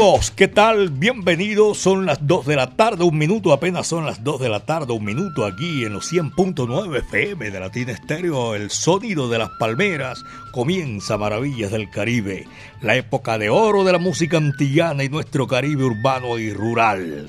Amigos, ¿qué tal? Bienvenidos. Son las 2 de la tarde, un minuto, apenas son las 2 de la tarde, un minuto aquí en los 100.9 FM de Latina Estéreo. El sonido de las palmeras comienza Maravillas del Caribe, la época de oro de la música antillana y nuestro Caribe urbano y rural.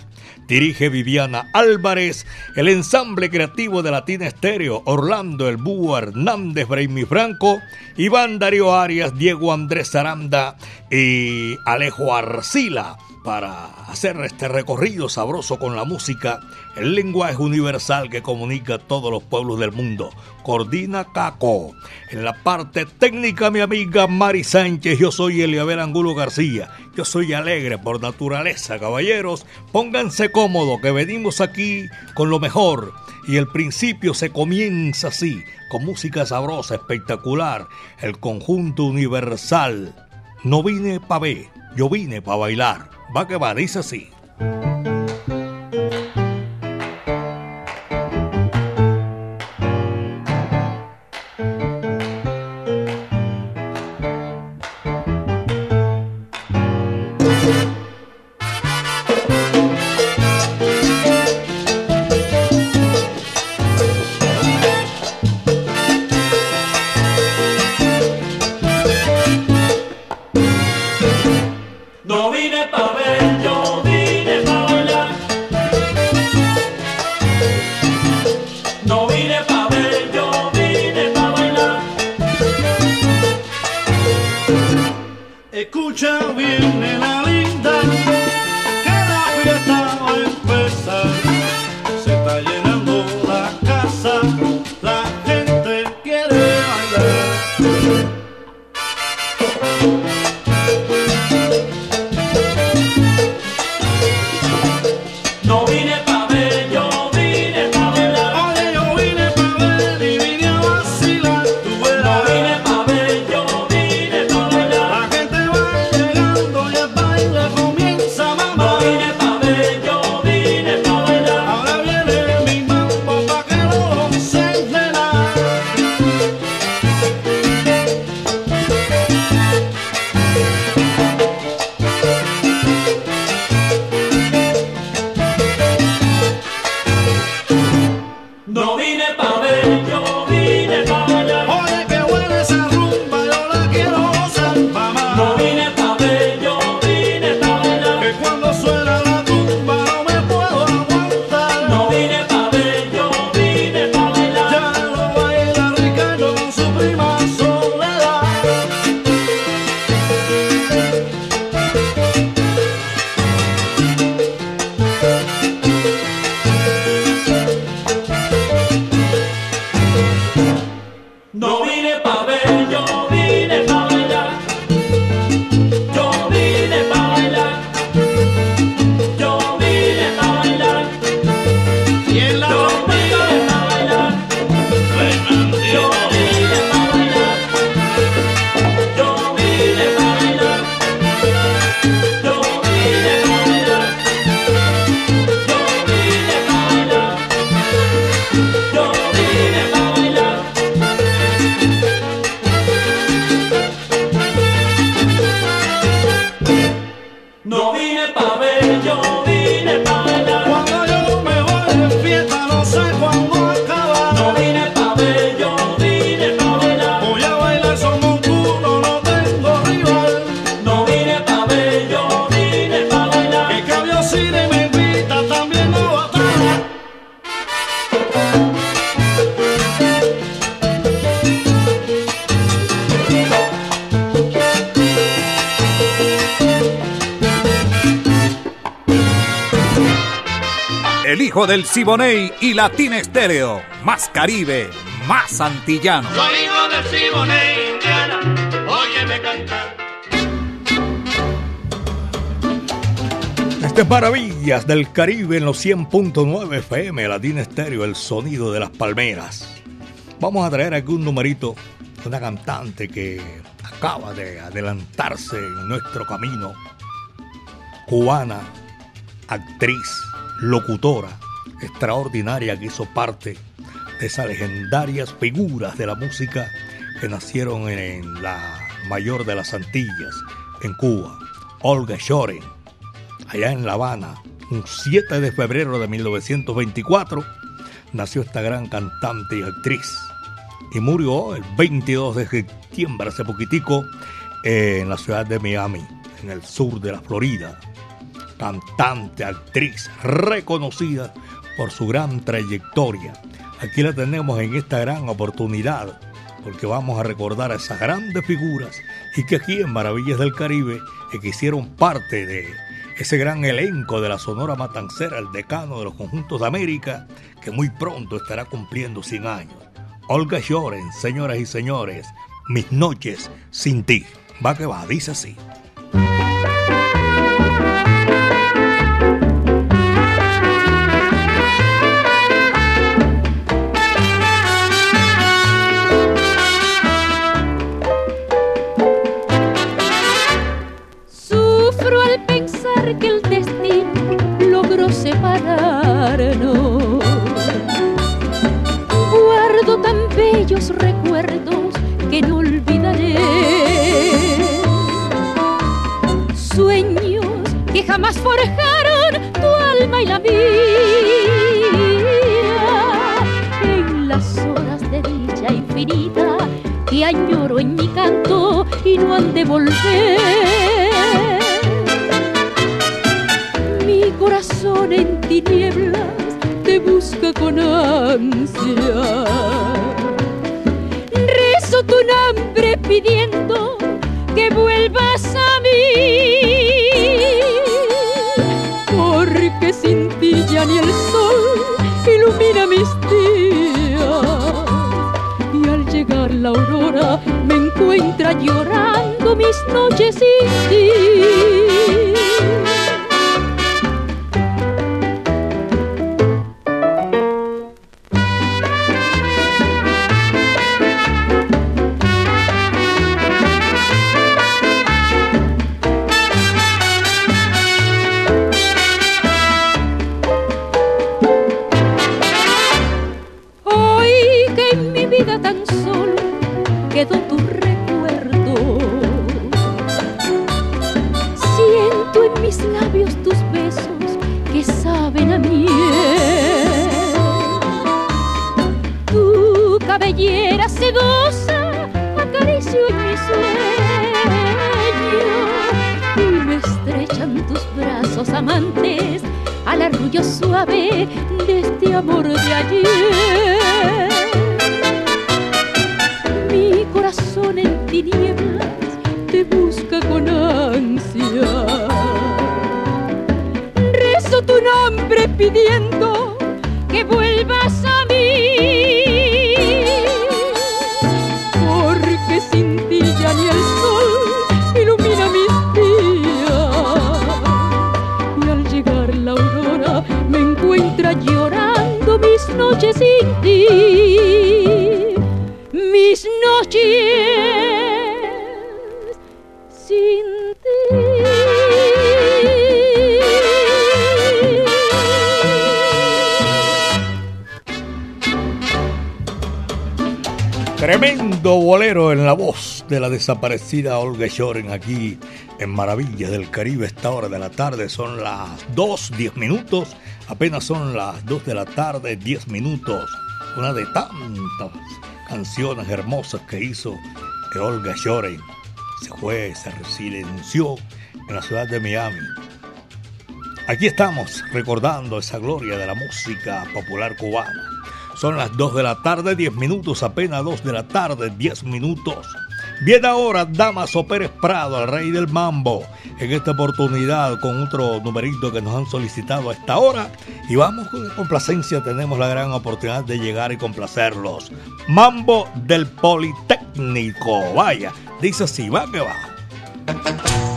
Dirige Viviana Álvarez, el ensamble creativo de Latina Estéreo, Orlando El Búho Hernández, Braimi Franco, Iván Darío Arias, Diego Andrés Aranda y Alejo Arcila para hacer este recorrido sabroso con la música, el lenguaje universal que comunica a todos los pueblos del mundo. Coordina Caco. En la parte técnica, mi amiga Mari Sánchez. Yo soy Eliabel Angulo García. Yo soy alegre por naturaleza, caballeros. Pónganse cómodos que venimos aquí con lo mejor. Y el principio se comienza así, con música sabrosa, espectacular. El conjunto universal. No vine pa' ver, yo vine pa' bailar. Va que va, dice así. Siboney y Latina Estéreo. Más Caribe, más antillano. Soy hijo del Siboney, Indiana, óyeme cantar. Desde Maravillas del Caribe en los 100.9 FM, Latina Estéreo, el sonido de las palmeras. Vamos a traer aquí un numerito de una cantante que acaba de adelantarse en nuestro camino. Cubana, actriz, locutora, extraordinaria que hizo parte de esas legendarias figuras de la música que nacieron en la mayor de las Antillas, en Cuba, Olga Shoren, allá en La Habana, un 7 de febrero de 1924, nació esta gran cantante y actriz y murió el 22 de septiembre, hace poquitico, en la ciudad de Miami, en el sur de la Florida. Cantante, actriz, reconocida por su gran trayectoria. Aquí la tenemos en esta gran oportunidad, porque vamos a recordar a esas grandes figuras y que aquí en Maravillas del Caribe que hicieron parte de ese gran elenco de la Sonora Matancera, el decano de los conjuntos de América, que muy pronto estará cumpliendo 100 años. Olga Shoren, señoras y señores, mis noches sin ti. Va que va, dice así. Bellos recuerdos que no olvidaré. Sueños que jamás forjaron tu alma y la mía. En las horas de dicha infinita que añoro en mi canto y no han de volver. Mi corazón en tinieblas te busca con ansia. Tu nombre pidiendo que vuelvas a mí. Porque sin ti ya ni el sol ilumina mis días. Y al llegar la aurora me encuentra llorando mis noches sin ti. Desaparecida Olga Shoren aquí en Maravillas del Caribe. Esta hora de la tarde son las 2, 10 minutos. Apenas son las 2 de la tarde, 10 minutos. Una de tantas canciones hermosas que hizo Olga Shoren. Se fue, se residenció en la ciudad de Miami. Aquí estamos recordando esa gloria de la música popular cubana. Son las 2 de la tarde, 10 minutos, apenas 2 de la tarde, 10 minutos. Viene ahora Damaso Pérez Prado, el rey del mambo, en esta oportunidad con otro numerito que nos han solicitado a esta hora. Y vamos con complacencia, tenemos la gran oportunidad de llegar y complacerlos. Mambo del Politécnico, vaya, dice así, va que va.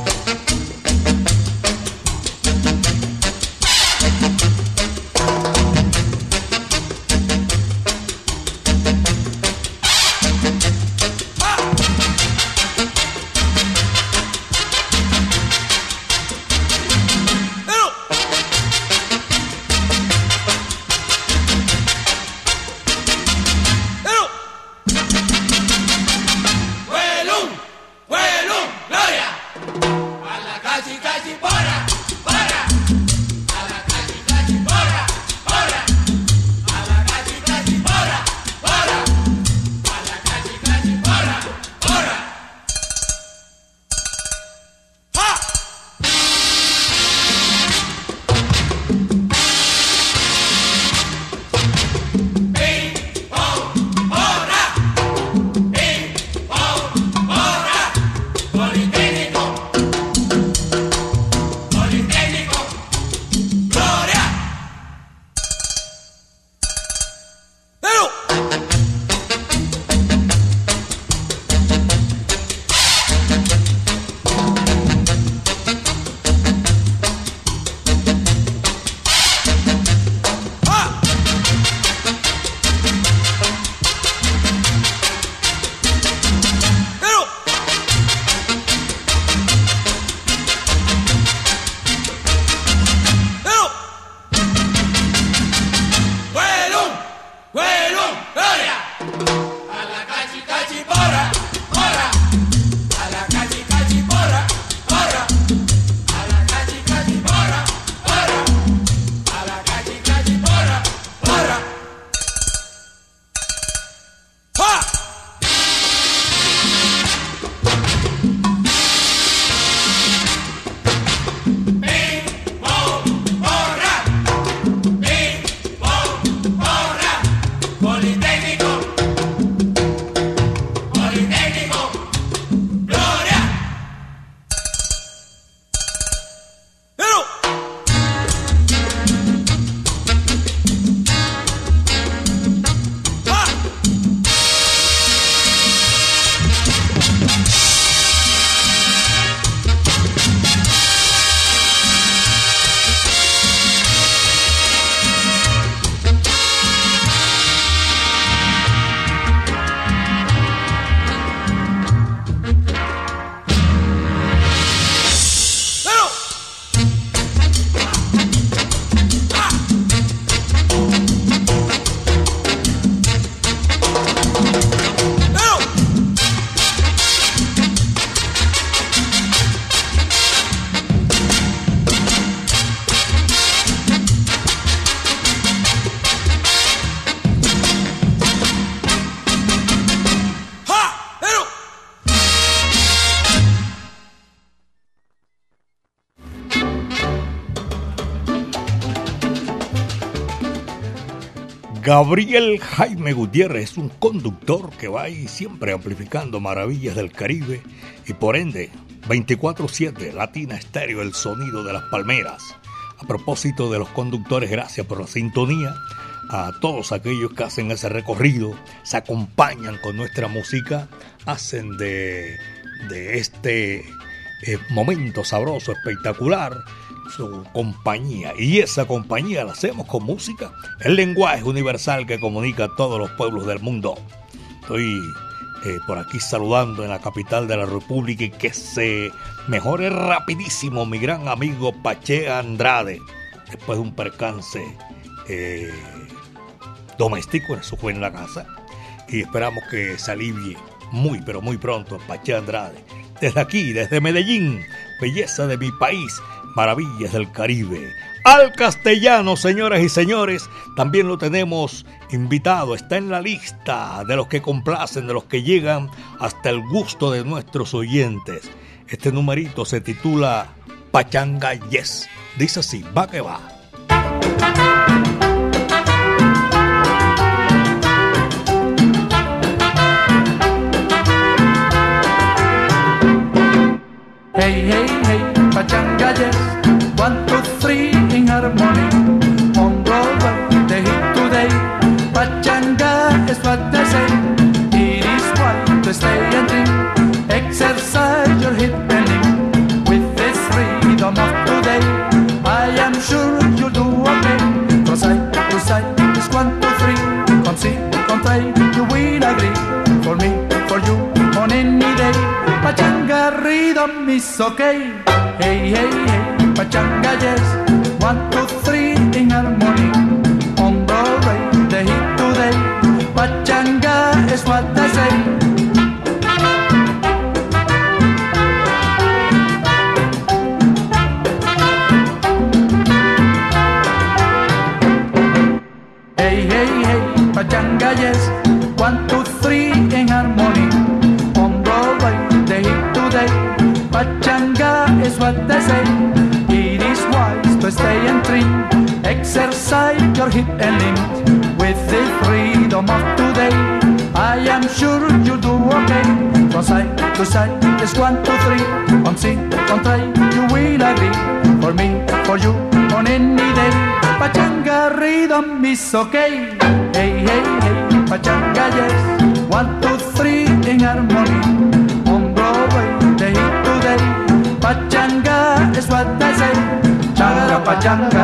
Gabriel Jaime Gutiérrez es un conductor que va ahí siempre amplificando maravillas del Caribe y por ende 24-7 Latina Estéreo, el sonido de las palmeras. A propósito de los conductores, gracias por la sintonía. A todos aquellos que hacen ese recorrido, se acompañan con nuestra música, hacen de, de este eh, momento sabroso, espectacular, su compañía. Y esa compañía la hacemos con música, el lenguaje universal que comunica a todos los pueblos del mundo. Estoy eh, por aquí saludando en la capital de la República y que se mejore rapidísimo mi gran amigo Pache Andrade, después de un percance eh, doméstico, eso fue en la casa, y esperamos que se alivie muy, pero muy pronto Pache Andrade. Desde aquí, desde Medellín, belleza de mi país, maravillas del Caribe. Al castellano, señoras y señores, también lo tenemos invitado, está en la lista de los que complacen, de los que llegan hasta el gusto de nuestros oyentes. Este numerito se titula Pachanga Yes. Dice así, va que va. Hey, hey, hey, pachanga yes, one, two, three in harmony. Is okay. Hey, hey, hey, pachanga yes. And limb With the freedom of today I am sure you'll do okay From side to side, just one, two, three On see, on try, you will agree For me, for you, on any day Pachanga rhythm is okay Hey, hey, hey, pachanga, yes. One, two, three in harmony. On Broadway, day to day. Pachanga is what I say. Pachanga, chapara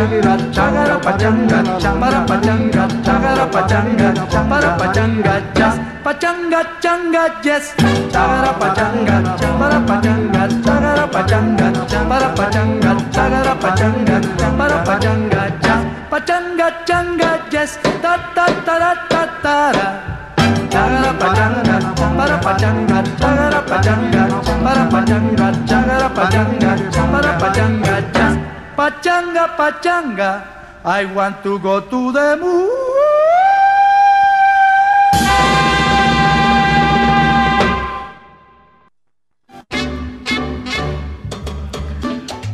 pachanga, chagara pachanga, chapara pachanga, chagara pachanga, chapara pachanga, chas. Pachanga, changa, yes. Chagara pachanga, chapara pachanga, chagara pachanga, chapara pachanga, chagara pachanga, chapara pachanga, chas. Pachanga, changa, Pachanga, pachanga, I want to go to the moon.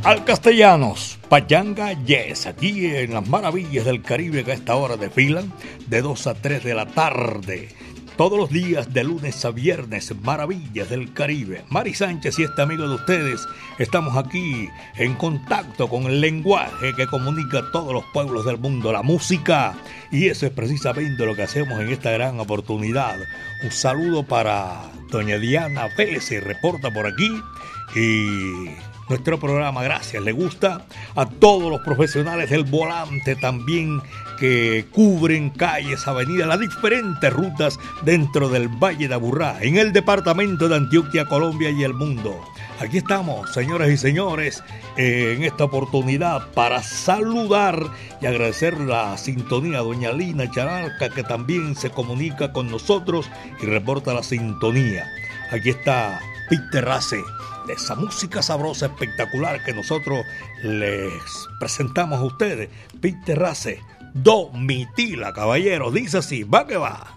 al castellanos. Payanga Yes, aquí en las maravillas del Caribe que a esta hora desfilan de 2 a 3 de la tarde. Todos los días de lunes a viernes, maravillas del Caribe. Mari Sánchez y este amigo de ustedes estamos aquí en contacto con el lenguaje que comunica a todos los pueblos del mundo, la música. Y eso es precisamente lo que hacemos en esta gran oportunidad. Un saludo para doña Diana Pérez, reporta por aquí. Y nuestro programa. Gracias, le gusta a todos los profesionales del volante también que cubren calles, avenidas, las diferentes rutas dentro del Valle de Aburrá, en el departamento de Antioquia, Colombia y el mundo. Aquí estamos, señoras y señores, en esta oportunidad para saludar y agradecer la sintonía a doña Lina Charalca, que también se comunica con nosotros y reporta la sintonía. Aquí está Peter Race esa música sabrosa, espectacular que nosotros les presentamos a ustedes. Peter Race, Domitila, caballeros, dice así, va que va.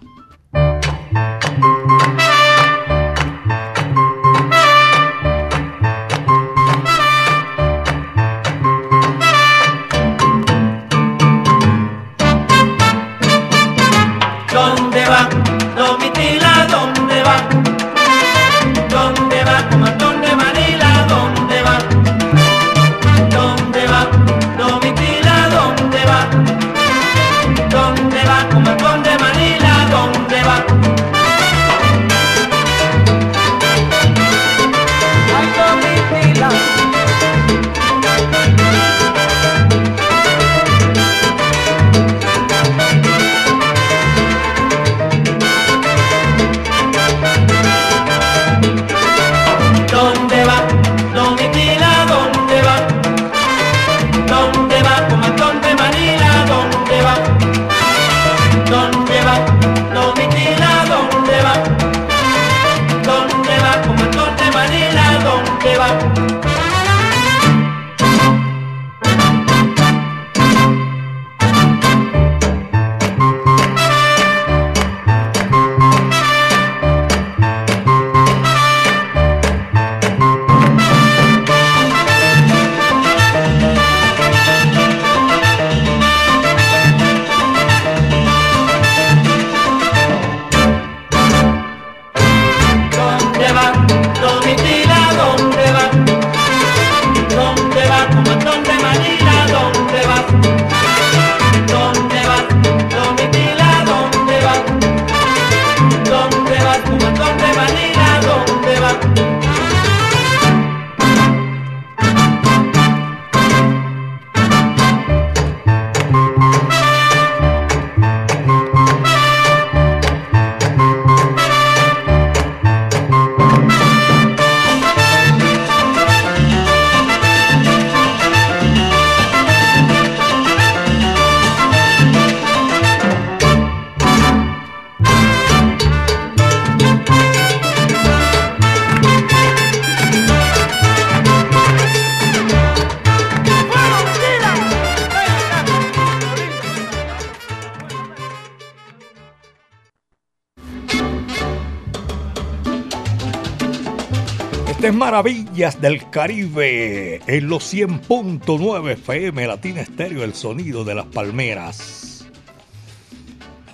Estas Maravillas del Caribe en los 100.9 FM Latina Estéreo, el sonido de las palmeras.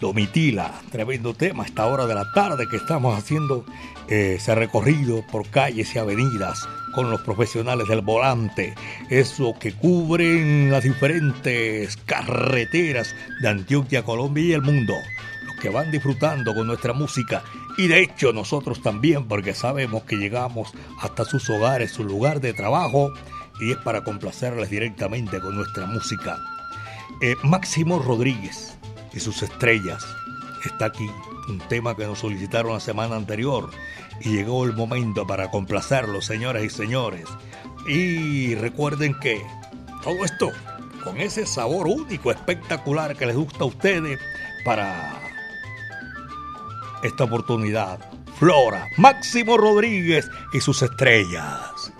Domitila, tremendo tema a esta hora de la tarde que estamos haciendo eh, ese recorrido por calles y avenidas con los profesionales del volante, eso que cubren las diferentes carreteras de Antioquia, Colombia y el mundo, van disfrutando con nuestra música y de hecho nosotros también, porque sabemos que llegamos hasta sus hogares, su lugar de trabajo, y es para complacerles directamente con nuestra música. Eh, Máximo Rodríguez y sus estrellas está aquí, un tema que nos solicitaron la semana anterior, y llegó el momento para complacerlo, señoras y señores. Y recuerden que todo esto, con ese sabor único, espectacular que les gusta a ustedes, para esta oportunidad. Flora, Máximo Rodríguez y sus estrellas.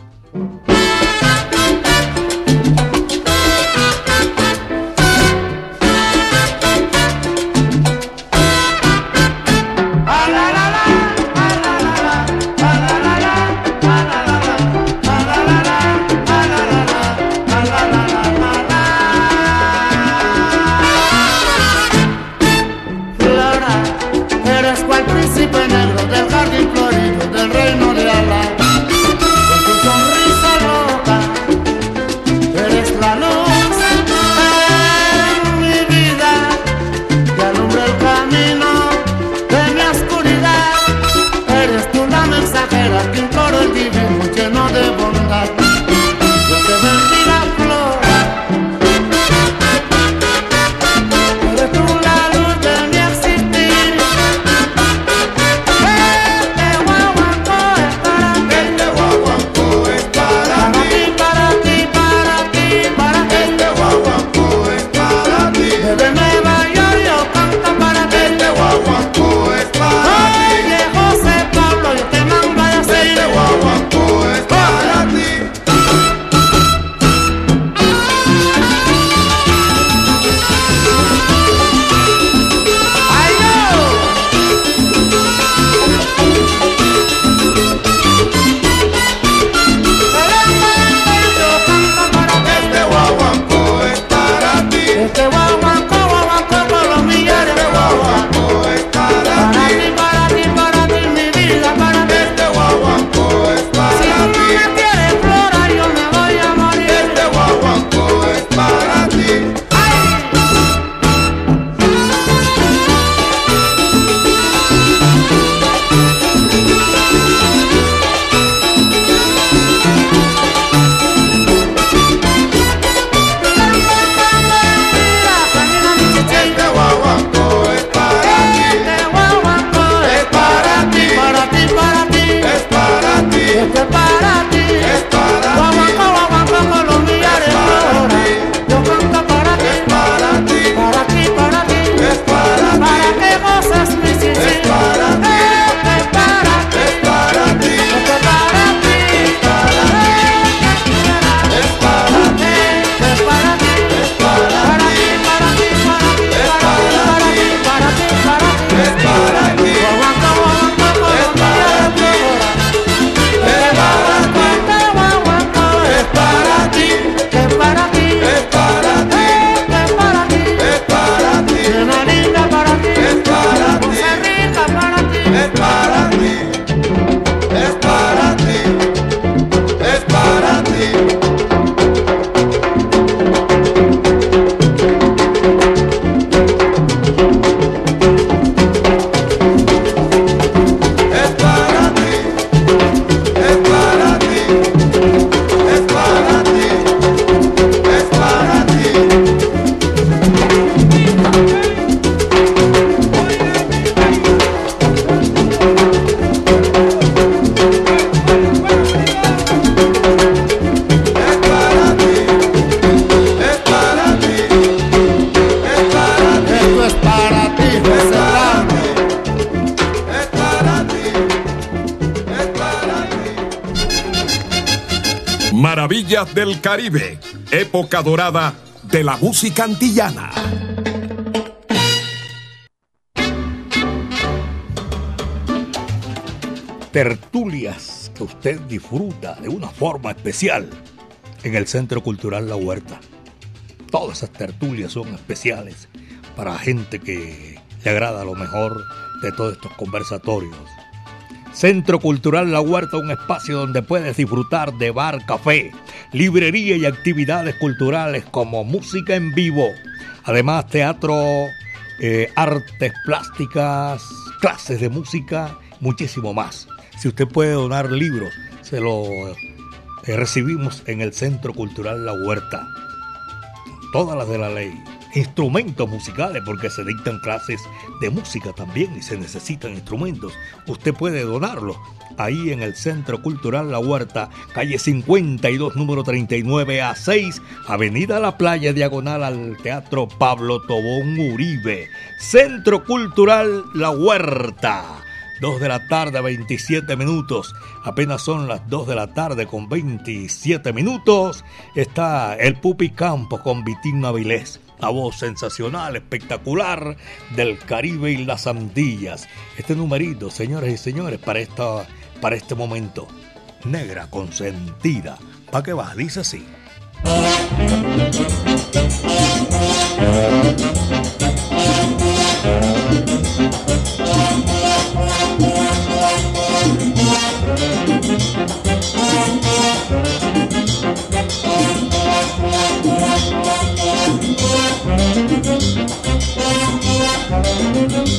Caribe, época dorada de la música antillana. Tertulias que usted disfruta de una forma especial en el Centro Cultural La Huerta. Todas esas tertulias son especiales para gente que le agrada lo mejor de todos estos conversatorios. Centro Cultural La Huerta, un espacio donde puedes disfrutar de bar, café, librería y actividades culturales como música en vivo. Además, teatro, eh, artes plásticas, clases de música, muchísimo más. Si usted puede donar libros, se lo eh, recibimos en el Centro Cultural La Huerta. Todas las de la ley. Instrumentos musicales, porque se dictan clases de música también y se necesitan instrumentos. Usted puede donarlos ahí en el Centro Cultural La Huerta, calle 52, número 39 a 6, Avenida La Playa, diagonal al Teatro Pablo Tobón Uribe. Centro Cultural La Huerta. 2 de la tarde, 27 minutos. Apenas son las 2 de la tarde con 27 minutos. Está el Pupi Campo con Vitín Avilés. La voz sensacional, espectacular del Caribe y las Antillas. Este numerito, señores y señores, para, esta, para este momento. Negra consentida. ¿Para qué vas? Dice así.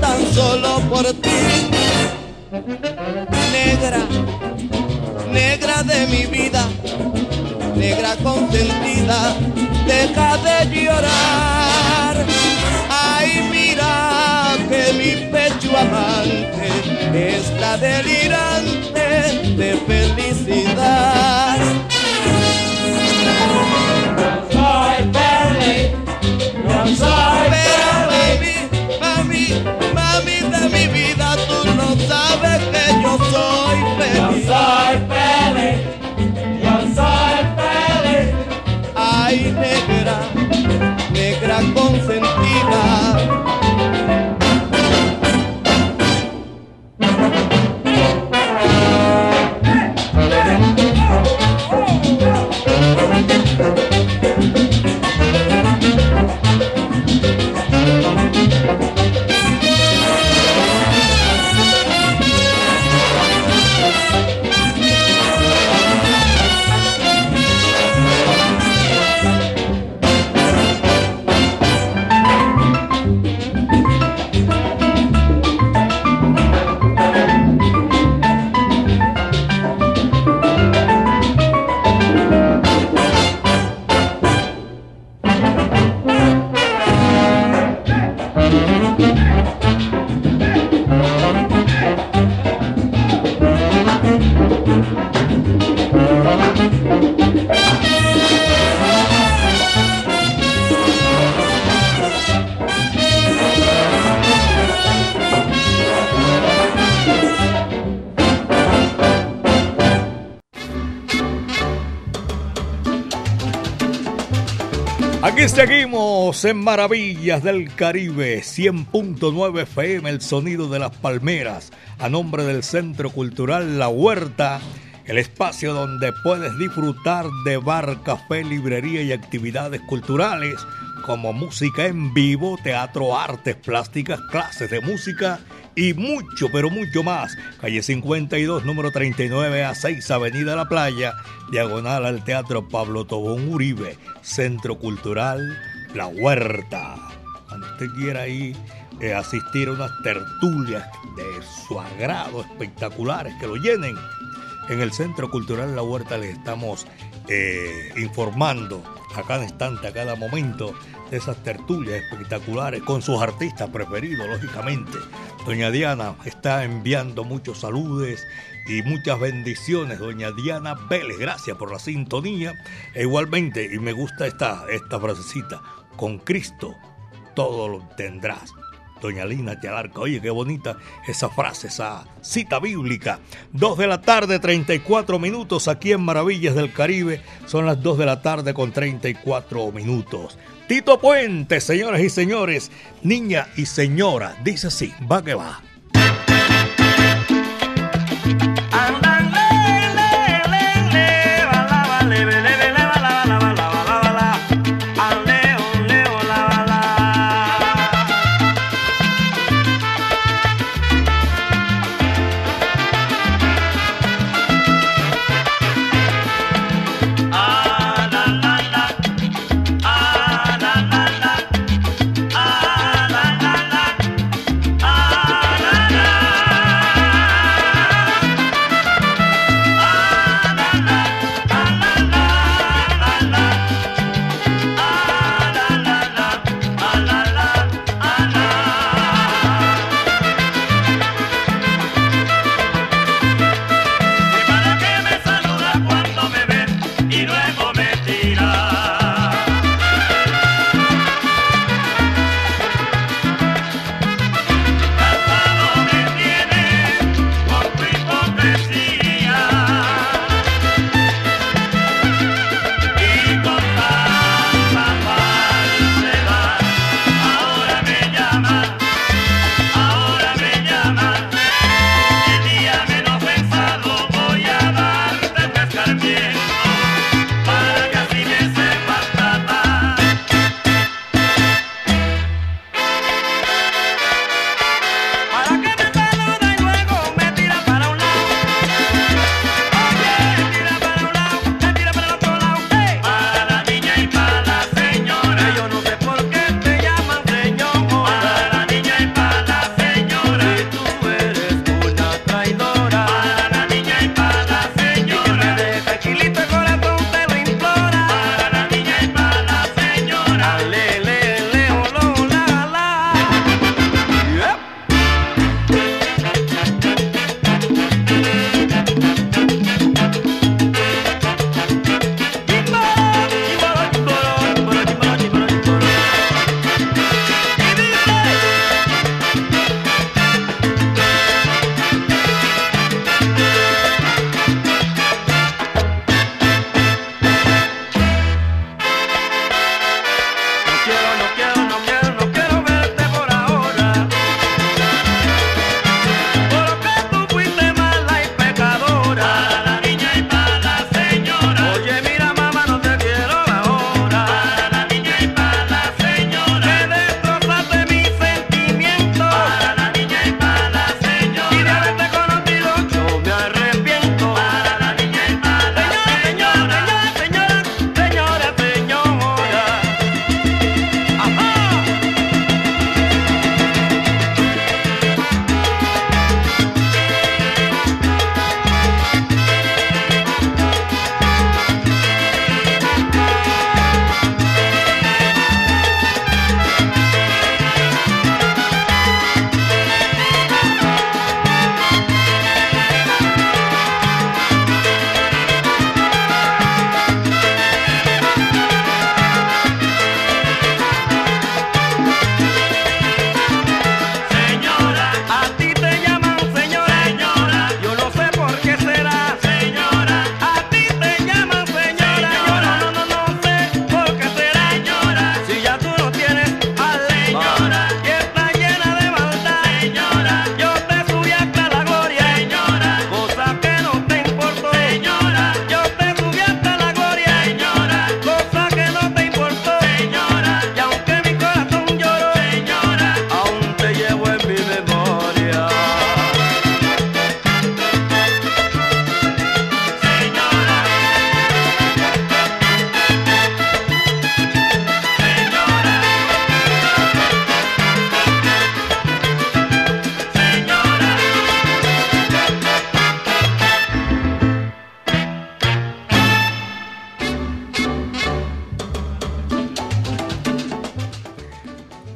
tan solo por ti. Negra, negra de mi vida, negra consentida, deja de llorar. Ay, mira que mi pecho amante está delirante de felicidad. Yo soy seguimos en Maravillas del Caribe, 100.9 FM, el sonido de las palmeras, a nombre del Centro Cultural La Huerta, el espacio donde puedes disfrutar de bar, café, librería y actividades culturales como música en vivo, teatro, artes plásticas, clases de música y mucho, pero mucho más. Calle 52, número 39 a 6, Avenida La Playa, diagonal al Teatro Pablo Tobón Uribe, Centro Cultural La Huerta. Cuando usted quiera ahí eh, asistir a unas tertulias de su agrado espectaculares que lo llenen, en el Centro Cultural La Huerta les estamos eh, informando a cada instante, a cada momento de esas tertulias espectaculares con sus artistas preferidos, lógicamente. Doña Diana está enviando muchos saludos y muchas bendiciones, doña Diana Vélez. Gracias por la sintonía. E igualmente, y me gusta esta, esta frasecita, con Cristo todo lo tendrás. Doña Lina Chalarca, oye, qué bonita esa frase, esa cita bíblica. Dos de la tarde, 34 minutos aquí en Maravillas del Caribe. Son las dos de la tarde con 34 minutos. Tito Puente, señoras y señores, niña y señora, dice así, va que va.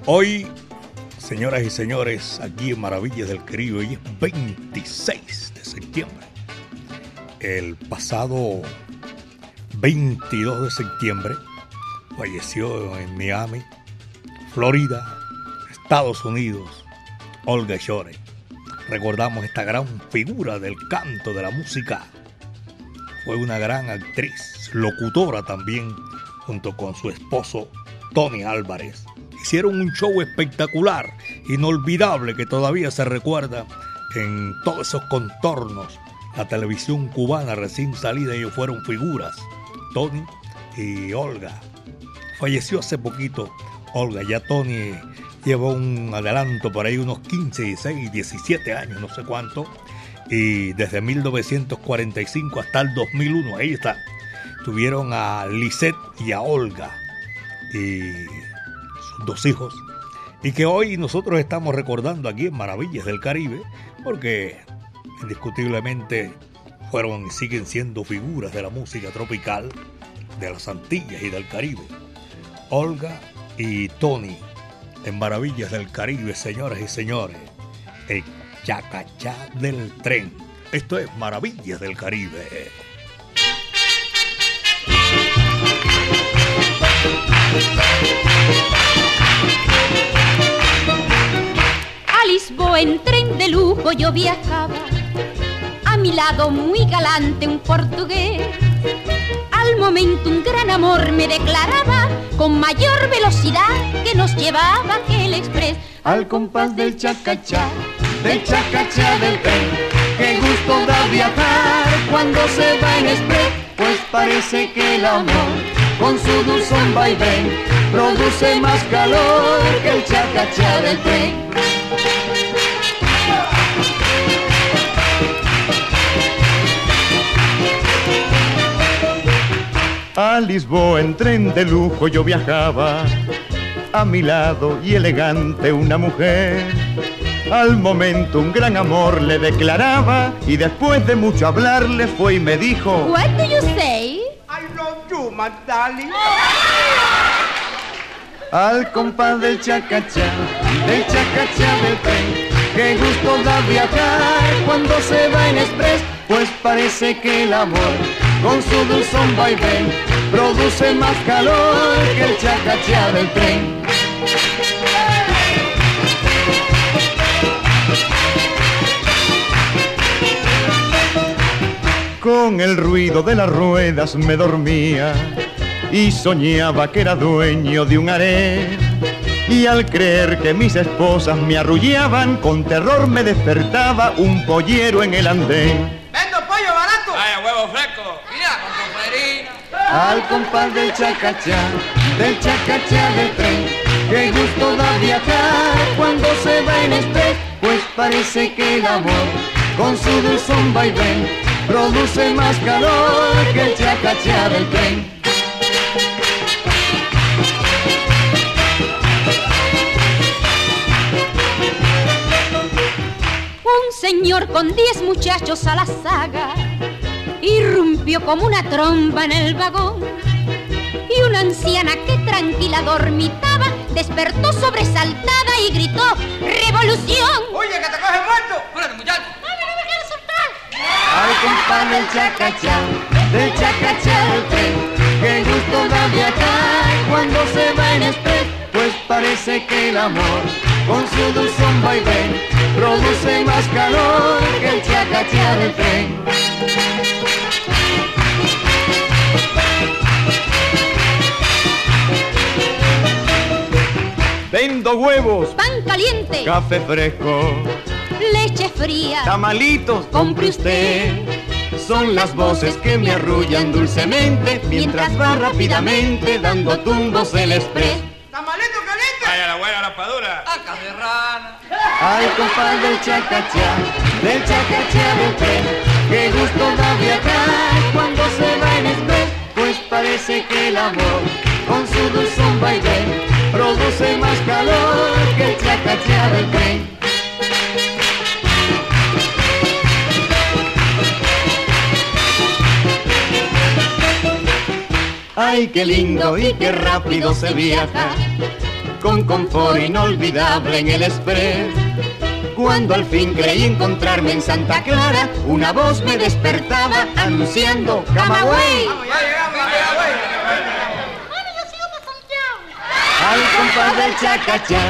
Hoy, señoras y señores, aquí en Maravillas del Caribe, hoy es 26 de septiembre. El pasado 22 de septiembre falleció en Miami, Florida, Estados Unidos, Olga Shore. Recordamos esta gran figura del canto de la música. Fue una gran actriz, locutora también, junto con su esposo Tony Álvarez hicieron un show espectacular, inolvidable, que todavía se recuerda en todos esos contornos. La televisión cubana recién salida, ellos fueron figuras, Tony y Olga. Falleció hace poquito Olga, ya Tony llevó un adelanto por ahí, unos 15, 16, 17 años, no sé cuánto. Y desde 1945 hasta el 2001, ahí está. Tuvieron a Lisette y a Olga. Y dos hijos, y que hoy nosotros estamos recordando aquí en Maravillas del Caribe, porque indiscutiblemente fueron y siguen siendo figuras de la música tropical de las Antillas y del Caribe. Olga y Tony en Maravillas del Caribe, señoras y señores. El chacachá del tren. Esto es Maravillas del Caribe. Lisboa en tren de lujo yo viajaba. A mi lado muy galante un portugués. Al momento un gran amor me declaraba con mayor velocidad que nos llevaba aquel express. Al compás del chacachá, del chacachá del tren. Qué gusto da viajar cuando se va en express, pues parece que el amor con su dulzón vaivén produce más calor que el chacachá del tren. A Lisboa en tren de lujo yo viajaba, a mi lado y elegante una mujer. Al momento un gran amor le declaraba y después de mucho hablar le fue y me dijo What do you say? I love you, my darling. Al compás del chacachá, del chacachá del tren, qué gusto da viajar cuando se va en express, pues parece que el amor con su dulzón vaivén produce más calor que el chacachá del tren. Con el ruido de las ruedas me dormía y soñaba que era dueño de un harén. Y al creer que mis esposas me arrullaban, con terror me despertaba un pollero en el andén. ¡Vendo pollo barato! ¡Vaya huevo fresco! Mira, con tu Al compás del chacachá, del chacachá del tren, qué gusto da viajar cuando se va en express, pues parece que el amor con su dulzón vaivén produce más calor que el chacachá del tren. Un señor con diez muchachos a la saga irrumpió como una tromba en el vagón y una anciana que tranquila dormitaba despertó sobresaltada y gritó ¡Revolución! ¡Oye, que te coge muerto! ¡Espérate, muchacho! ¡Ay, no me quiero soltar! Al compás del chacachá, del chacachá del tren, qué gusto da viajar cuando se va en express, pues parece que el amor con su dulzón vaivén produce más calor que el chacachá del tren. Vendo huevos, Pan caliente, café fresco, leche fría. tamalitos, compre usted. Son las voces que me arrullan dulcemente mientras va rápidamente dando tumbos el express. ¡Tamalito caliente! ¡Vaya la buena raspadura! ¡Acá de rana! Al compás del chacachá, del chacachá del tren, qué gusto da viajar cuando se va en express, pues parece que el amor con su dulzón vaivén produce más calor que el chacachá del tren. Ay, qué lindo y qué rápido se viaja con confort inolvidable en el express. Cuando al fin creí encontrarme en Santa Clara, una voz me despertaba anunciando Camagüey. Al compás del chacachá,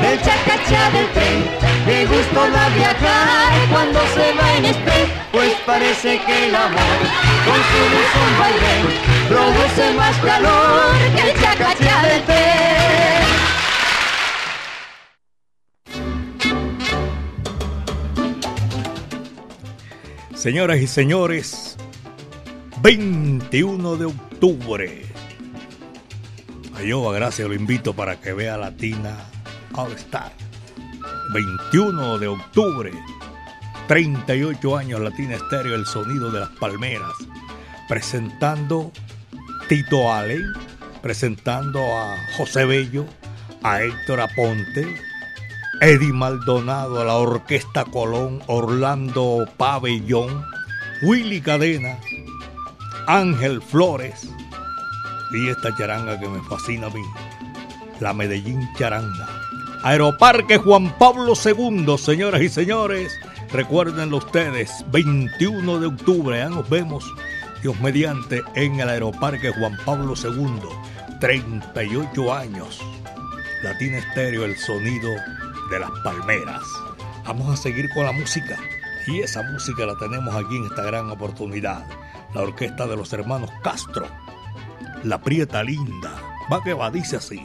del chacachá del tren, qué gusto da viajar cuando se va en express, pues parece que el amor con su buzón vaivén produce más calor que el chacachá del tren. Señoras y señores, 21 de octubre. A gracias, lo invito para que vea Latina All Star. 21 de octubre, 38 años Latina Estéreo, el sonido de las palmeras. Presentando Tito Allen, presentando a José Bello, a Héctor Aponte, Eddie Maldonado, a la Orquesta Colón, Orlando Pabellón, Willy Cadena, Ángel Flores y esta charanga que me fascina a mí, la Medellín Charanga. Aeroparque Juan Pablo II, señoras y señores, recuérdenlo ustedes, 21 de octubre, ya nos vemos, Dios mediante, en el Aeroparque Juan Pablo II, 38 años. Latina Estéreo, el sonido de las palmeras. Vamos a seguir con la música. Y esa música la tenemos aquí en esta gran oportunidad. La orquesta de los hermanos Castro. La Prieta Linda. Va que va, dice así.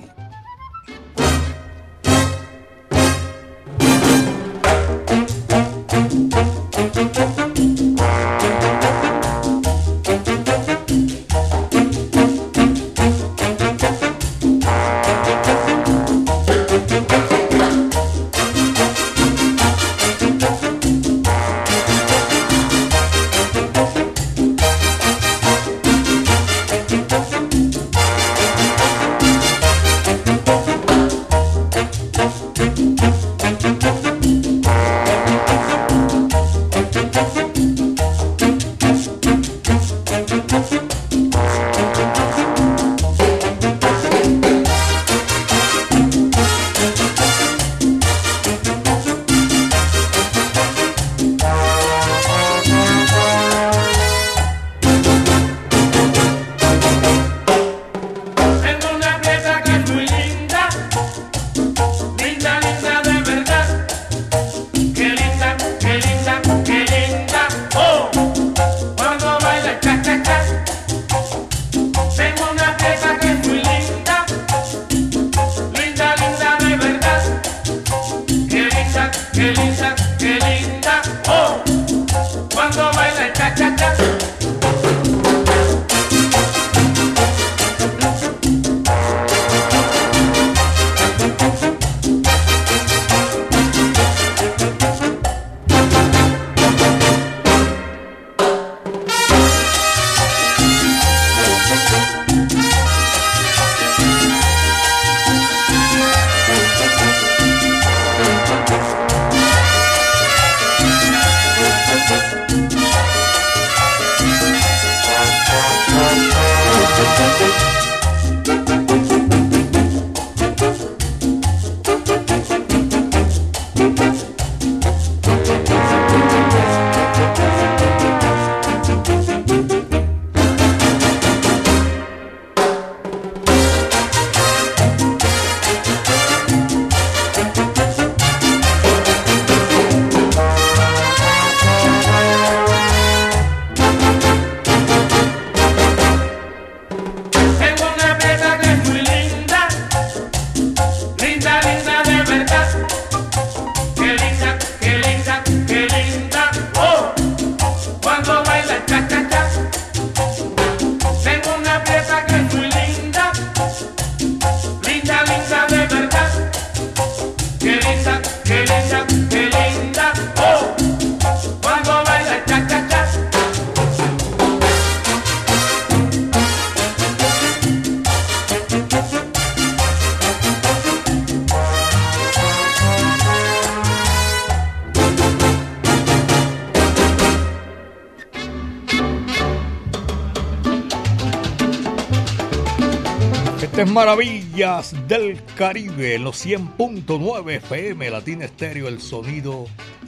Maravillas del Caribe en los 100.9 FM Latina Estéreo, el sonido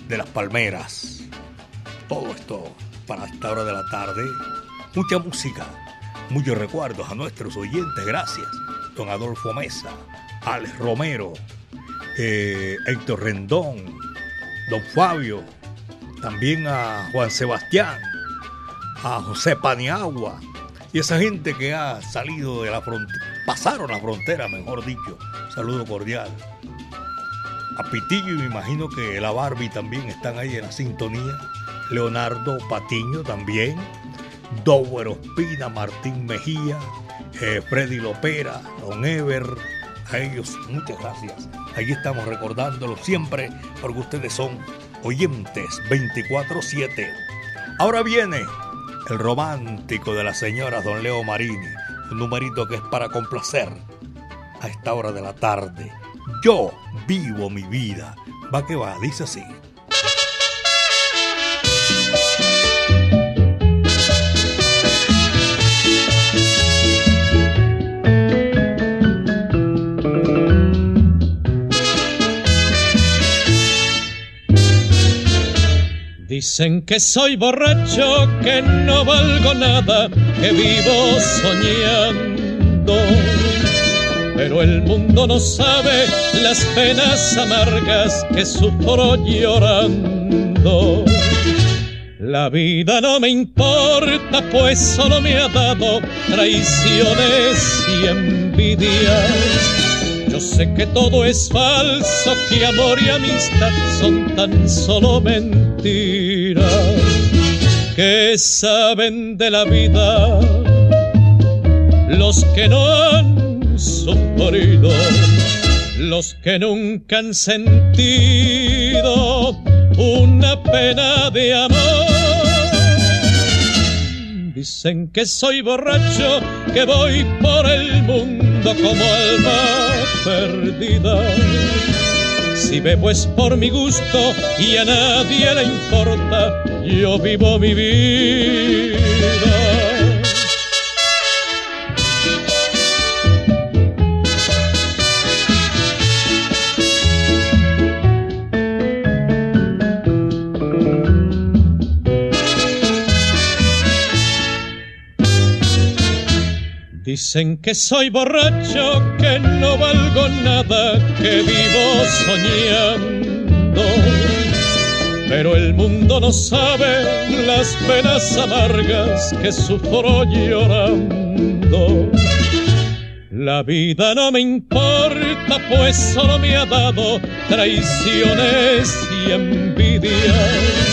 de las palmeras. Todo esto para esta hora de la tarde. Mucha música, muchos recuerdos a nuestros oyentes. Gracias. Don Adolfo Mesa, Alex Romero, eh, Héctor Rendón, Don Fabio, también a Juan Sebastián, a José Paniagua y esa gente que ha salido de la frontera pasaron la frontera, mejor dicho. Saludo cordial. A Pitillo y me imagino que la Barbie también están ahí en la sintonía. Leonardo Patiño también. Dower Ospina, Martín Mejía, eh, Freddy Lopera, Don Ever. A ellos, muchas gracias. Allí estamos recordándolos siempre porque ustedes son oyentes 24-7. Ahora viene el romántico de la señora Don Leo Marini un numerito que es para complacer a esta hora de la tarde. Yo vivo mi vida. Va que va, dice así. Dicen que soy borracho, que no valgo nada, que vivo soñando. Pero el mundo no sabe las penas amargas que sufro llorando. La vida no me importa, pues solo me ha dado traiciones y envidias yo sé que todo es falso, que amor y amistad son tan solo mentiras que saben de la vida los que no han sufrido, los que nunca han sentido una pena de amor. Dicen que soy borracho, que voy por el mundo como alma perdida. Si bebo es por mi gusto y a nadie le importa, yo vivo mi vida. Dicen que soy borracho, que no valgo nada, que vivo soñando. Pero el mundo no sabe las penas amargas que sufro llorando. La vida no me importa, pues solo me ha dado traiciones y envidias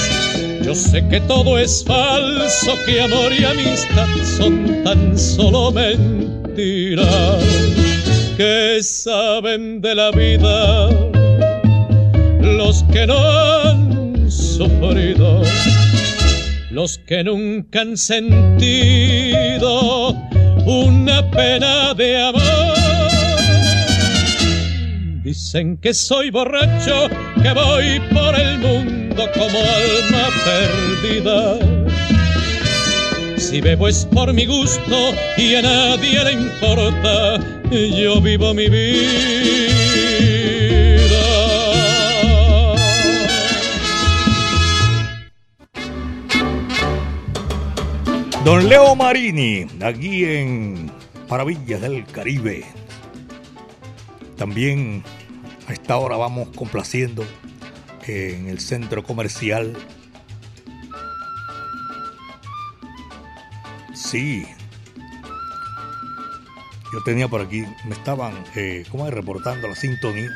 yo sé que todo es falso, que amor y amistad son tan solo mentiras que saben de la vida los que no han sufrido, los que nunca han sentido una pena de amor. Dicen que soy borracho, que voy por el mundo como alma perdida. Si bebo es por mi gusto y a nadie le importa, yo vivo mi vida. Don Leo Marini, aquí en Maravillas del Caribe. También a esta hora vamos complaciendo en el centro comercial. Sí. Yo tenía por aquí, me estaban, eh, ¿cómo es? Reportando la sintonía.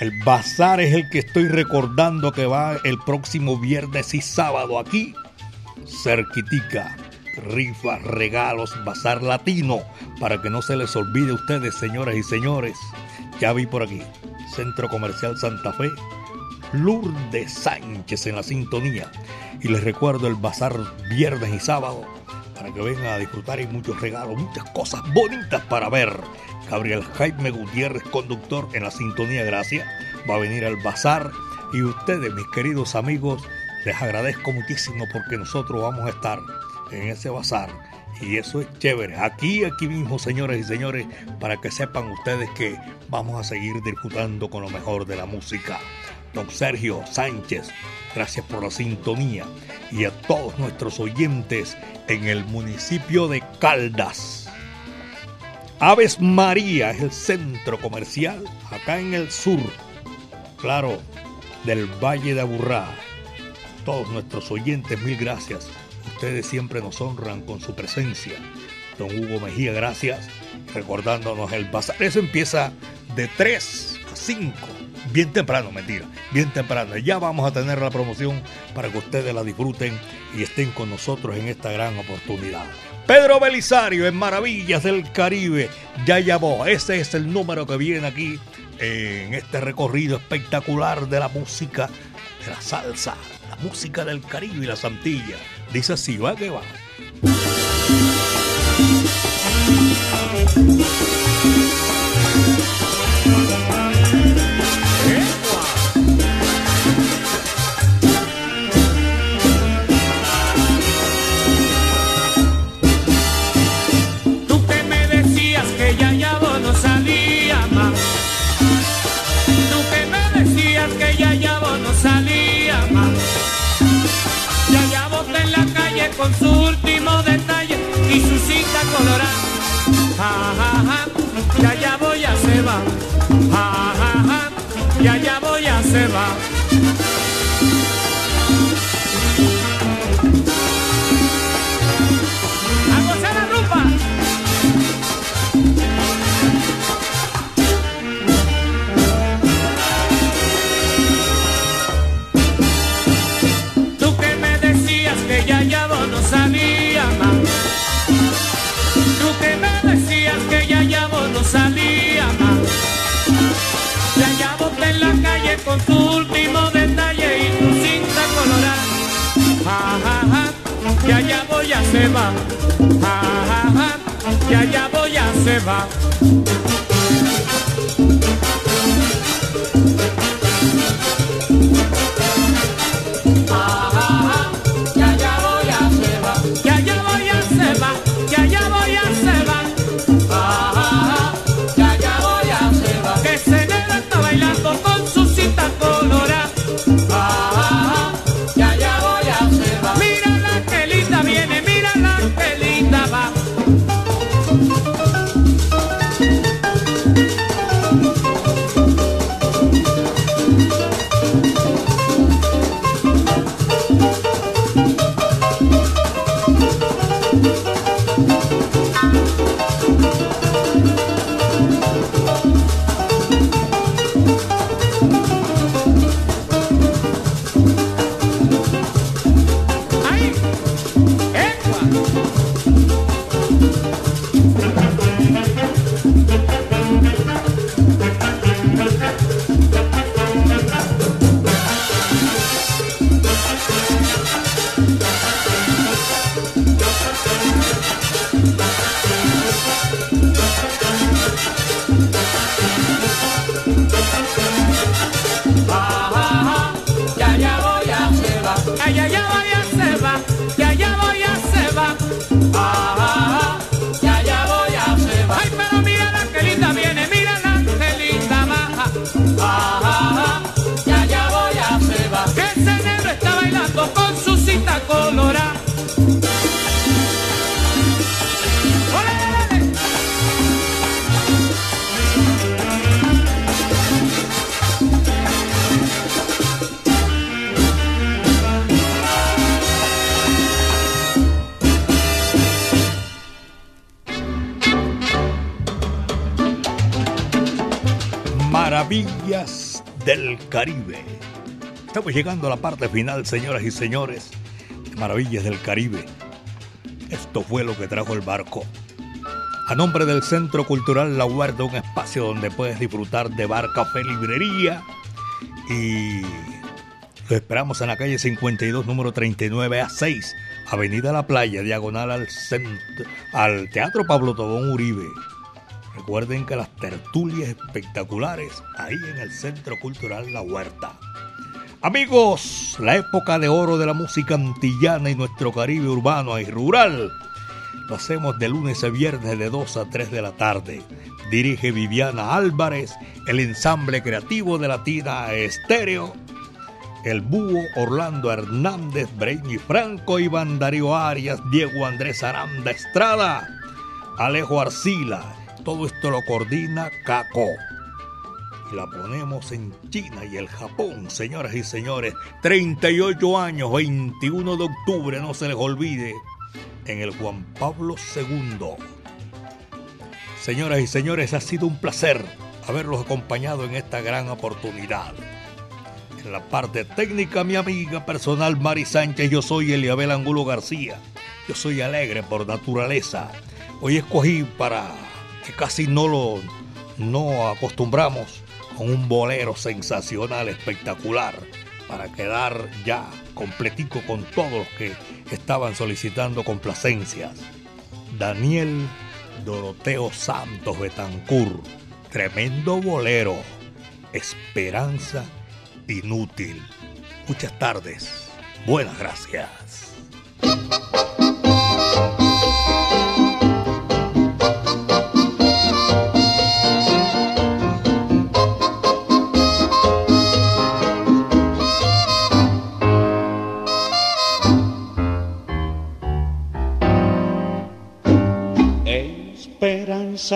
El bazar es el que estoy recordando que va el próximo viernes y sábado aquí, cerquitica. Rifas, regalos, bazar latino, para que no se les olvide a ustedes, señoras y señores. Ya vi por aquí, Centro Comercial Santa Fe, Lourdes Sánchez en la sintonía. Y les recuerdo el bazar viernes y sábado para que vengan a disfrutar y muchos regalos, muchas cosas bonitas para ver. Gabriel Jaime Gutiérrez, conductor en la sintonía Gracia, va a venir al bazar. Y ustedes, mis queridos amigos, les agradezco muchísimo porque nosotros vamos a estar en ese bazar Y eso es chévere. Aquí, aquí mismo, señores y señores, para que sepan ustedes que vamos a seguir disfrutando con lo mejor de la música. Don Sergio Sánchez, gracias por la sintonía. Y a todos nuestros oyentes en el municipio de Caldas. Aves María es el centro comercial acá en el sur, claro, del Valle de Aburrá. Todos nuestros oyentes, mil gracias. Ustedes siempre nos honran con su presencia. Don Hugo Mejía, gracias. Recordándonos el bazar. Eso empieza de 3 a 5. Bien temprano, mentira. Bien temprano. Ya vamos a tener la promoción para que ustedes la disfruten y estén con nosotros en esta gran oportunidad. Pedro Belisario en Maravillas del Caribe. Ya llamó. Ese es el número que viene aquí en este recorrido espectacular de la música, de la salsa, la música del Caribe y la Santilla. Dice así, va que va. Con su último detalle y su cita colorada. Ja, ja, ja, ya ya voy a se va. Ja, ja, ja, ya ya voy a se va. Se va. Ja, ya ya voy a se va. Caribe. Estamos llegando a la parte final, señoras y señores. Maravillas del Caribe. Esto fue lo que trajo el barco. A nombre del Centro Cultural La Huerta, un espacio donde puedes disfrutar de bar, café, librería. Y lo esperamos en la calle 52, número 39 a 6, Avenida La Playa, diagonal al, al Teatro Pablo Tobón Uribe. Recuerden que las tertulias espectaculares ahí en el Centro Cultural La Huerta. Amigos, la época de oro de la música antillana y nuestro Caribe urbano y rural Lo hacemos de lunes a viernes de 2 a 3 de la tarde. Dirige Viviana Álvarez, el ensamble creativo de Latina Estéreo. El Búho, Orlando Hernández, Brainy Franco, Iván Darío Arias, Diego Andrés Aranda Estrada, Alejo Arcila. Todo esto lo coordina Caco y la ponemos en China y el Japón, señoras y señores. 38 años, 21 de octubre, no se les olvide, en el Juan Pablo II. Señoras y señores, ha sido un placer haberlos acompañado en esta gran oportunidad. En la parte técnica, mi amiga personal Mari Sánchez, yo soy Eliabel Angulo García. Yo soy alegre por naturaleza. Hoy escogí para que casi no lo no acostumbramos con un bolero sensacional, espectacular, para quedar ya completico con todos los que estaban solicitando complacencias. Daniel Doroteo Santos Betancur, tremendo bolero, esperanza inútil. Muchas tardes, buenas gracias.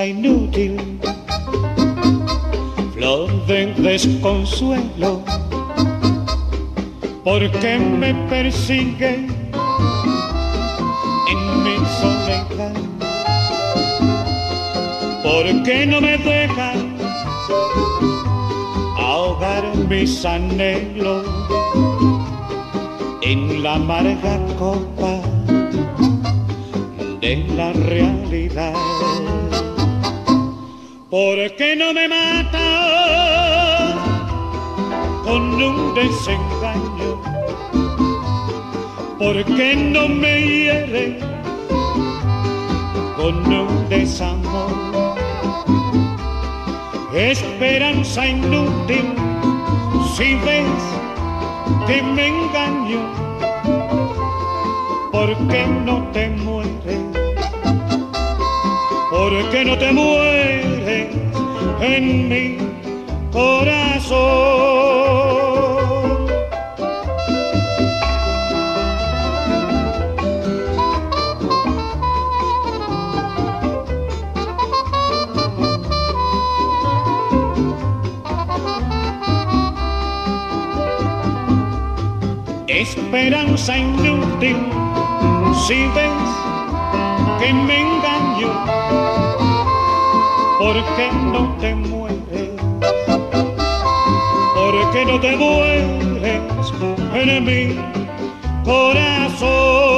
Inútil, flor de desconsuelo, porque me persigue en mi soledad, porque no me deja ahogar mis anhelos en la amarga copa de la realidad. ¿Por qué no me mata con un desengaño? ¿Por qué no me hiere con un desamor? Esperanza inútil, si ves que me engaño, ¿por qué no te mueres? ¿Por qué no te mueres en mi corazón? Esperanza inútil, si ves que me engaño, ¿por qué no te mueres? ¿Por qué no te mueres en mi corazón?